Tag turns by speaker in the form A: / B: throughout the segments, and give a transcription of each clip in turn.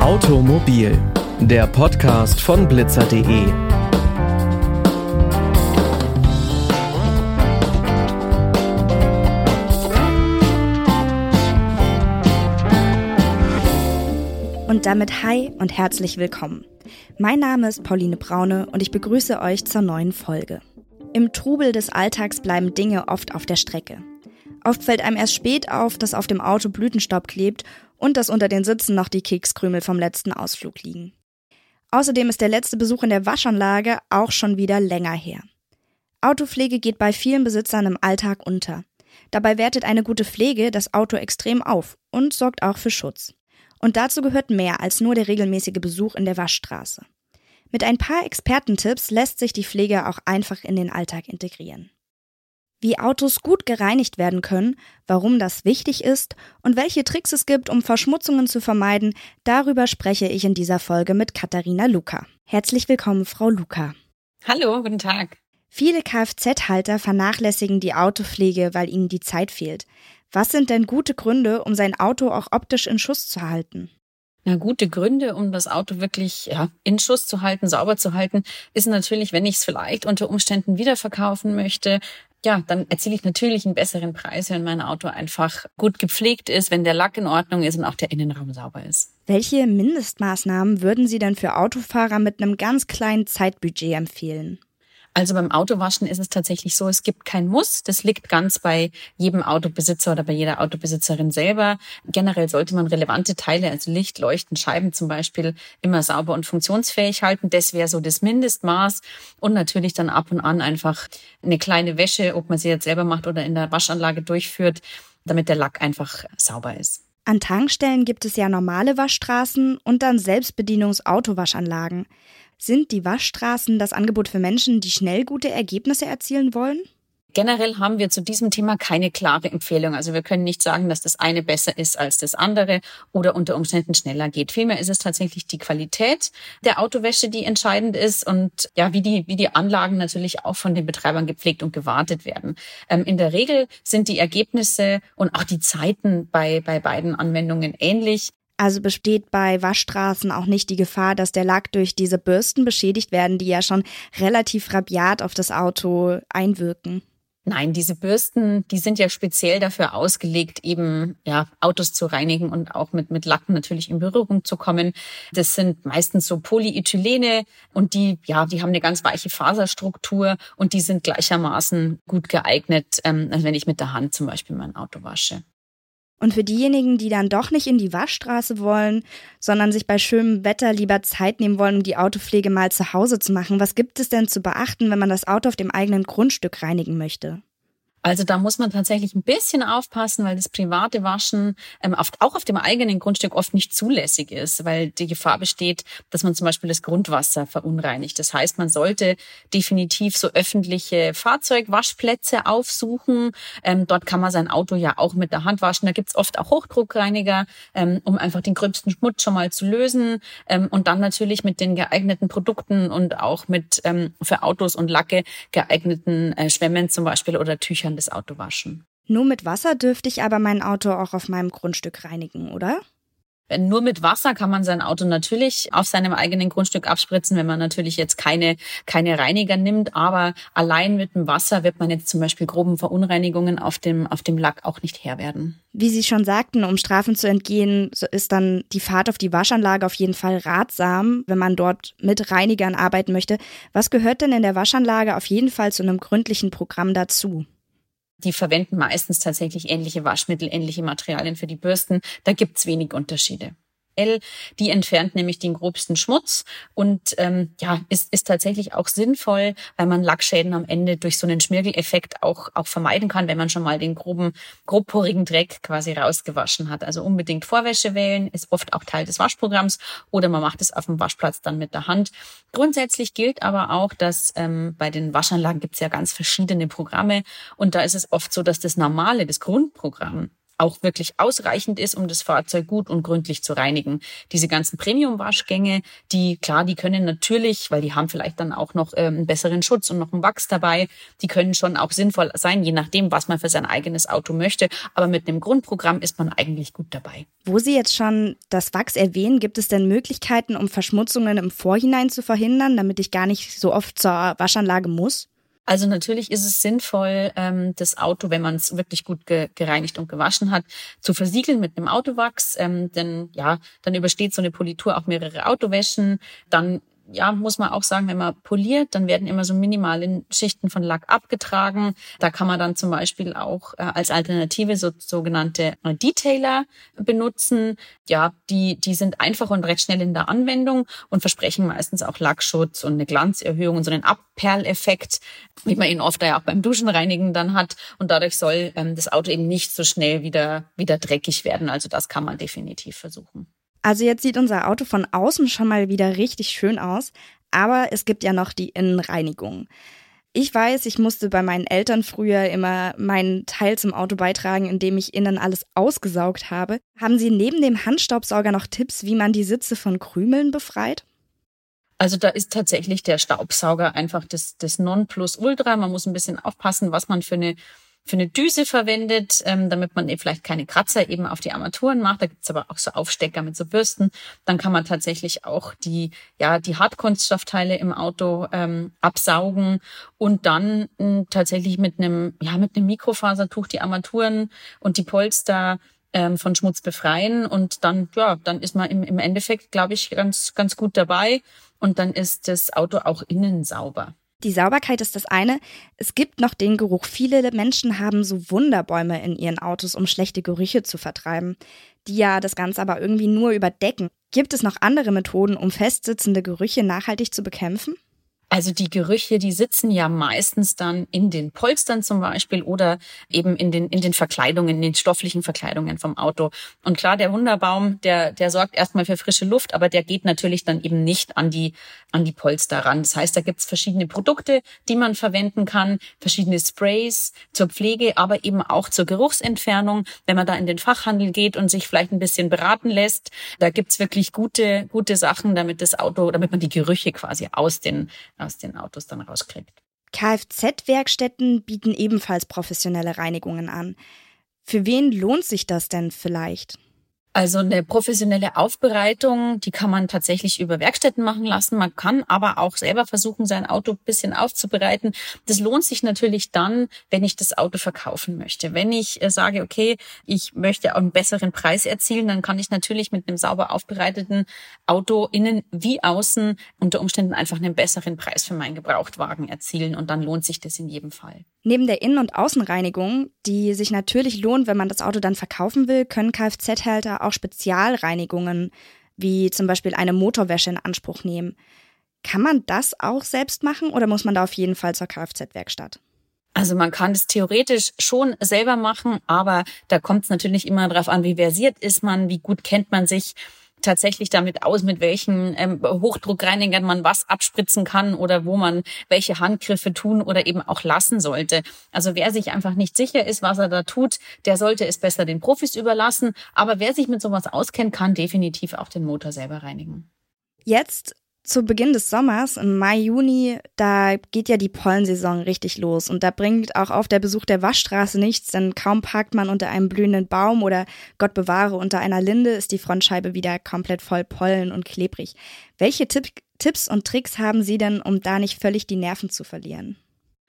A: Automobil, der Podcast von blitzer.de.
B: Und damit hi und herzlich willkommen. Mein Name ist Pauline Braune und ich begrüße euch zur neuen Folge. Im Trubel des Alltags bleiben Dinge oft auf der Strecke. Oft fällt einem erst spät auf, dass auf dem Auto Blütenstaub klebt und dass unter den Sitzen noch die Kekskrümel vom letzten Ausflug liegen. Außerdem ist der letzte Besuch in der Waschanlage auch schon wieder länger her. Autopflege geht bei vielen Besitzern im Alltag unter. Dabei wertet eine gute Pflege das Auto extrem auf und sorgt auch für Schutz. Und dazu gehört mehr als nur der regelmäßige Besuch in der Waschstraße. Mit ein paar Expertentipps lässt sich die Pflege auch einfach in den Alltag integrieren wie Autos gut gereinigt werden können, warum das wichtig ist und welche Tricks es gibt, um Verschmutzungen zu vermeiden, darüber spreche ich in dieser Folge mit Katharina Luca. Herzlich willkommen, Frau Luca.
C: Hallo, guten Tag.
B: Viele Kfz-Halter vernachlässigen die Autopflege, weil ihnen die Zeit fehlt. Was sind denn gute Gründe, um sein Auto auch optisch in Schuss zu halten?
C: Na, gute Gründe, um das Auto wirklich ja, in Schuss zu halten, sauber zu halten, ist natürlich, wenn ich es vielleicht unter Umständen wiederverkaufen möchte, ja, dann erziele ich natürlich einen besseren Preis, wenn mein Auto einfach gut gepflegt ist, wenn der Lack in Ordnung ist und auch der Innenraum sauber ist.
B: Welche Mindestmaßnahmen würden Sie denn für Autofahrer mit einem ganz kleinen Zeitbudget empfehlen?
C: Also beim Autowaschen ist es tatsächlich so, es gibt kein Muss. Das liegt ganz bei jedem Autobesitzer oder bei jeder Autobesitzerin selber. Generell sollte man relevante Teile, also Licht, Leuchten, Scheiben zum Beispiel, immer sauber und funktionsfähig halten. Das wäre so das Mindestmaß. Und natürlich dann ab und an einfach eine kleine Wäsche, ob man sie jetzt selber macht oder in der Waschanlage durchführt, damit der Lack einfach sauber ist.
B: An Tankstellen gibt es ja normale Waschstraßen und dann Selbstbedienungs-Autowaschanlagen. Sind die Waschstraßen das Angebot für Menschen, die schnell gute Ergebnisse erzielen wollen?
C: Generell haben wir zu diesem Thema keine klare Empfehlung. Also wir können nicht sagen, dass das eine besser ist als das andere oder unter Umständen schneller geht. Vielmehr ist es tatsächlich die Qualität der Autowäsche, die entscheidend ist und ja, wie die, wie die Anlagen natürlich auch von den Betreibern gepflegt und gewartet werden. Ähm, in der Regel sind die Ergebnisse und auch die Zeiten bei, bei beiden Anwendungen ähnlich.
B: Also besteht bei Waschstraßen auch nicht die Gefahr, dass der Lack durch diese Bürsten beschädigt werden, die ja schon relativ rabiat auf das Auto einwirken.
C: Nein, diese Bürsten, die sind ja speziell dafür ausgelegt, eben ja Autos zu reinigen und auch mit mit Lacken natürlich in Berührung zu kommen. Das sind meistens so Polyethylene und die ja, die haben eine ganz weiche Faserstruktur und die sind gleichermaßen gut geeignet, ähm, als wenn ich mit der Hand zum Beispiel mein Auto wasche.
B: Und für diejenigen, die dann doch nicht in die Waschstraße wollen, sondern sich bei schönem Wetter lieber Zeit nehmen wollen, um die Autopflege mal zu Hause zu machen, was gibt es denn zu beachten, wenn man das Auto auf dem eigenen Grundstück reinigen möchte?
C: Also da muss man tatsächlich ein bisschen aufpassen, weil das private Waschen ähm, oft, auch auf dem eigenen Grundstück oft nicht zulässig ist, weil die Gefahr besteht, dass man zum Beispiel das Grundwasser verunreinigt. Das heißt, man sollte definitiv so öffentliche Fahrzeugwaschplätze aufsuchen. Ähm, dort kann man sein Auto ja auch mit der Hand waschen. Da gibt's oft auch Hochdruckreiniger, ähm, um einfach den gröbsten Schmutz schon mal zu lösen. Ähm, und dann natürlich mit den geeigneten Produkten und auch mit ähm, für Autos und Lacke geeigneten äh, Schwämmen zum Beispiel oder Tüchern kann das Auto waschen.
B: Nur mit Wasser dürfte ich aber mein Auto auch auf meinem Grundstück reinigen, oder?
C: Nur mit Wasser kann man sein Auto natürlich auf seinem eigenen Grundstück abspritzen, wenn man natürlich jetzt keine, keine Reiniger nimmt. Aber allein mit dem Wasser wird man jetzt zum Beispiel groben Verunreinigungen auf dem, auf dem Lack auch nicht Herr werden.
B: Wie Sie schon sagten, um Strafen zu entgehen, ist dann die Fahrt auf die Waschanlage auf jeden Fall ratsam, wenn man dort mit Reinigern arbeiten möchte. Was gehört denn in der Waschanlage auf jeden Fall zu einem gründlichen Programm dazu?
C: Die verwenden meistens tatsächlich ähnliche Waschmittel, ähnliche Materialien für die Bürsten. Da gibt's wenig Unterschiede. L, die entfernt nämlich den grobsten Schmutz und ähm, ja, ist, ist tatsächlich auch sinnvoll, weil man Lackschäden am Ende durch so einen Schmirgeleffekt auch, auch vermeiden kann, wenn man schon mal den groben, grobporigen Dreck quasi rausgewaschen hat. Also unbedingt Vorwäsche wählen, ist oft auch Teil des Waschprogramms oder man macht es auf dem Waschplatz dann mit der Hand. Grundsätzlich gilt aber auch, dass ähm, bei den Waschanlagen gibt es ja ganz verschiedene Programme und da ist es oft so, dass das normale, das Grundprogramm auch wirklich ausreichend ist, um das Fahrzeug gut und gründlich zu reinigen. Diese ganzen Premium-Waschgänge, die, klar, die können natürlich, weil die haben vielleicht dann auch noch ähm, einen besseren Schutz und noch einen Wachs dabei, die können schon auch sinnvoll sein, je nachdem, was man für sein eigenes Auto möchte. Aber mit einem Grundprogramm ist man eigentlich gut dabei.
B: Wo Sie jetzt schon das Wachs erwähnen, gibt es denn Möglichkeiten, um Verschmutzungen im Vorhinein zu verhindern, damit ich gar nicht so oft zur Waschanlage muss?
C: Also natürlich ist es sinnvoll, ähm, das Auto, wenn man es wirklich gut gereinigt und gewaschen hat, zu versiegeln mit einem Autowachs. Ähm, denn ja, dann übersteht so eine Politur auch mehrere Autowäschen. Dann ja, muss man auch sagen, wenn man poliert, dann werden immer so minimale Schichten von Lack abgetragen. Da kann man dann zum Beispiel auch äh, als Alternative so sogenannte Detailer benutzen. Ja, die, die sind einfach und recht schnell in der Anwendung und versprechen meistens auch Lackschutz und eine Glanzerhöhung und so einen Abperleffekt, wie man ihn oft ja auch beim Duschenreinigen dann hat. Und dadurch soll ähm, das Auto eben nicht so schnell wieder, wieder dreckig werden. Also das kann man definitiv versuchen.
B: Also jetzt sieht unser Auto von außen schon mal wieder richtig schön aus, aber es gibt ja noch die Innenreinigung. Ich weiß, ich musste bei meinen Eltern früher immer meinen Teil zum Auto beitragen, indem ich innen alles ausgesaugt habe. Haben Sie neben dem Handstaubsauger noch Tipps, wie man die Sitze von Krümeln befreit?
C: Also da ist tatsächlich der Staubsauger einfach das, das Nonplusultra. Man muss ein bisschen aufpassen, was man für eine für eine Düse verwendet, ähm, damit man eben vielleicht keine Kratzer eben auf die Armaturen macht. Da gibt's aber auch so Aufstecker mit so Bürsten. Dann kann man tatsächlich auch die, ja, die Hartkunststoffteile im Auto ähm, absaugen und dann äh, tatsächlich mit einem, ja, mit einem Mikrofasertuch die Armaturen und die Polster ähm, von Schmutz befreien und dann, ja, dann ist man im, im Endeffekt, glaube ich, ganz, ganz gut dabei und dann ist das Auto auch innen sauber.
B: Die Sauberkeit ist das eine. Es gibt noch den Geruch. Viele Menschen haben so Wunderbäume in ihren Autos, um schlechte Gerüche zu vertreiben, die ja das Ganze aber irgendwie nur überdecken. Gibt es noch andere Methoden, um festsitzende Gerüche nachhaltig zu bekämpfen?
C: Also die Gerüche, die sitzen ja meistens dann in den Polstern zum Beispiel oder eben in den, in den Verkleidungen, in den stofflichen Verkleidungen vom Auto. Und klar, der Wunderbaum, der, der sorgt erstmal für frische Luft, aber der geht natürlich dann eben nicht an die, an die Polster ran. Das heißt, da gibt's verschiedene Produkte, die man verwenden kann, verschiedene Sprays zur Pflege, aber eben auch zur Geruchsentfernung. Wenn man da in den Fachhandel geht und sich vielleicht ein bisschen beraten lässt, da gibt's wirklich gute, gute Sachen, damit das Auto, damit man die Gerüche quasi aus den aus den Autos dann rauskriegt.
B: Kfz-Werkstätten bieten ebenfalls professionelle Reinigungen an. Für wen lohnt sich das denn vielleicht?
C: Also eine professionelle Aufbereitung, die kann man tatsächlich über Werkstätten machen lassen. Man kann aber auch selber versuchen, sein Auto ein bisschen aufzubereiten. Das lohnt sich natürlich dann, wenn ich das Auto verkaufen möchte. Wenn ich äh, sage, okay, ich möchte auch einen besseren Preis erzielen, dann kann ich natürlich mit einem sauber aufbereiteten Auto innen wie außen unter Umständen einfach einen besseren Preis für meinen Gebrauchtwagen erzielen. Und dann lohnt sich das in jedem Fall.
B: Neben der Innen- und Außenreinigung, die sich natürlich lohnt, wenn man das Auto dann verkaufen will, können Kfz-Halter auch Spezialreinigungen wie zum Beispiel eine Motorwäsche in Anspruch nehmen. Kann man das auch selbst machen oder muss man da auf jeden Fall zur Kfz-Werkstatt?
C: Also man kann es theoretisch schon selber machen, aber da kommt es natürlich immer darauf an, wie versiert ist man, wie gut kennt man sich tatsächlich damit aus, mit welchen ähm, Hochdruckreinigern man was abspritzen kann oder wo man welche Handgriffe tun oder eben auch lassen sollte. Also wer sich einfach nicht sicher ist, was er da tut, der sollte es besser den Profis überlassen. Aber wer sich mit sowas auskennt, kann definitiv auch den Motor selber reinigen.
B: Jetzt zu Beginn des Sommers, im Mai, Juni, da geht ja die Pollensaison richtig los und da bringt auch auf der Besuch der Waschstraße nichts, denn kaum parkt man unter einem blühenden Baum oder Gott bewahre unter einer Linde, ist die Frontscheibe wieder komplett voll Pollen und klebrig. Welche Tipp Tipps und Tricks haben Sie denn, um da nicht völlig die Nerven zu verlieren?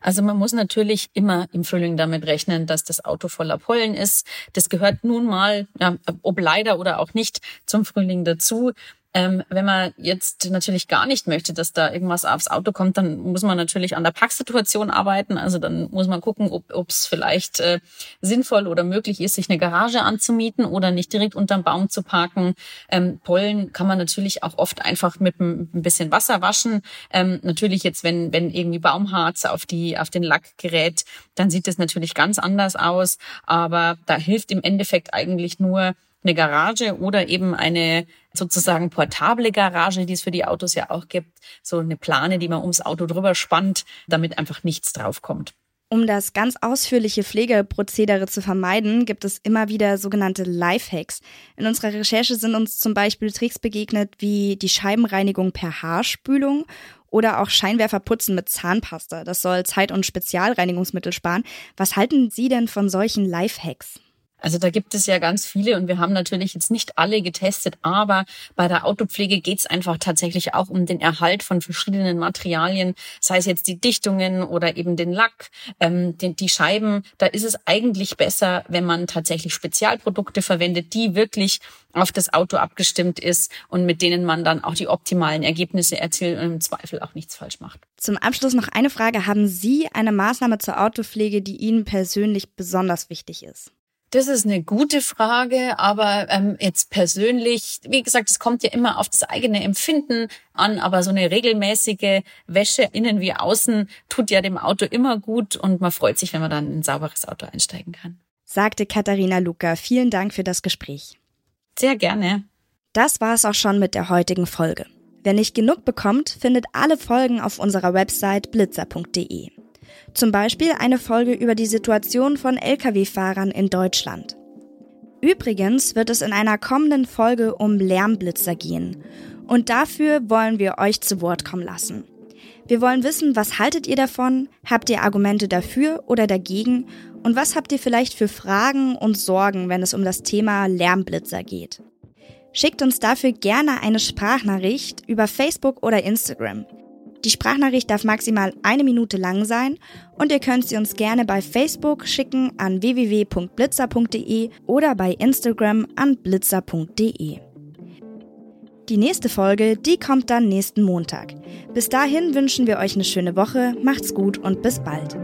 C: Also man muss natürlich immer im Frühling damit rechnen, dass das Auto voller Pollen ist. Das gehört nun mal, ja, ob leider oder auch nicht, zum Frühling dazu. Ähm, wenn man jetzt natürlich gar nicht möchte, dass da irgendwas aufs Auto kommt, dann muss man natürlich an der Parksituation arbeiten. Also dann muss man gucken, ob es vielleicht äh, sinnvoll oder möglich ist, sich eine Garage anzumieten oder nicht direkt unterm Baum zu parken. Ähm, Pollen kann man natürlich auch oft einfach mit ein bisschen Wasser waschen. Ähm, natürlich jetzt, wenn, wenn irgendwie Baumharz auf, die, auf den Lack gerät, dann sieht es natürlich ganz anders aus. Aber da hilft im Endeffekt eigentlich nur, eine Garage oder eben eine sozusagen portable Garage, die es für die Autos ja auch gibt. So eine Plane, die man ums Auto drüber spannt, damit einfach nichts draufkommt.
B: Um das ganz ausführliche Pflegeprozedere zu vermeiden, gibt es immer wieder sogenannte Lifehacks. In unserer Recherche sind uns zum Beispiel Tricks begegnet wie die Scheibenreinigung per Haarspülung oder auch Scheinwerferputzen mit Zahnpasta. Das soll Zeit- und Spezialreinigungsmittel sparen. Was halten Sie denn von solchen Lifehacks?
C: Also da gibt es ja ganz viele und wir haben natürlich jetzt nicht alle getestet, aber bei der Autopflege geht es einfach tatsächlich auch um den Erhalt von verschiedenen Materialien, sei es jetzt die Dichtungen oder eben den Lack, ähm, den, die Scheiben. Da ist es eigentlich besser, wenn man tatsächlich Spezialprodukte verwendet, die wirklich auf das Auto abgestimmt ist und mit denen man dann auch die optimalen Ergebnisse erzielt und im Zweifel auch nichts falsch macht.
B: Zum Abschluss noch eine Frage. Haben Sie eine Maßnahme zur Autopflege, die Ihnen persönlich besonders wichtig ist?
C: Das ist eine gute Frage, aber ähm, jetzt persönlich, wie gesagt, es kommt ja immer auf das eigene Empfinden an, aber so eine regelmäßige Wäsche innen wie außen tut ja dem Auto immer gut und man freut sich, wenn man dann in ein sauberes Auto einsteigen kann.
B: Sagte Katharina Luca. Vielen Dank für das Gespräch.
C: Sehr gerne.
B: Das war es auch schon mit der heutigen Folge. Wer nicht genug bekommt, findet alle Folgen auf unserer Website blitzer.de. Zum Beispiel eine Folge über die Situation von Lkw-Fahrern in Deutschland. Übrigens wird es in einer kommenden Folge um Lärmblitzer gehen. Und dafür wollen wir euch zu Wort kommen lassen. Wir wollen wissen, was haltet ihr davon? Habt ihr Argumente dafür oder dagegen? Und was habt ihr vielleicht für Fragen und Sorgen, wenn es um das Thema Lärmblitzer geht? Schickt uns dafür gerne eine Sprachnachricht über Facebook oder Instagram. Die Sprachnachricht darf maximal eine Minute lang sein und ihr könnt sie uns gerne bei Facebook schicken an www.blitzer.de oder bei Instagram an blitzer.de. Die nächste Folge, die kommt dann nächsten Montag. Bis dahin wünschen wir euch eine schöne Woche, macht's gut und bis bald.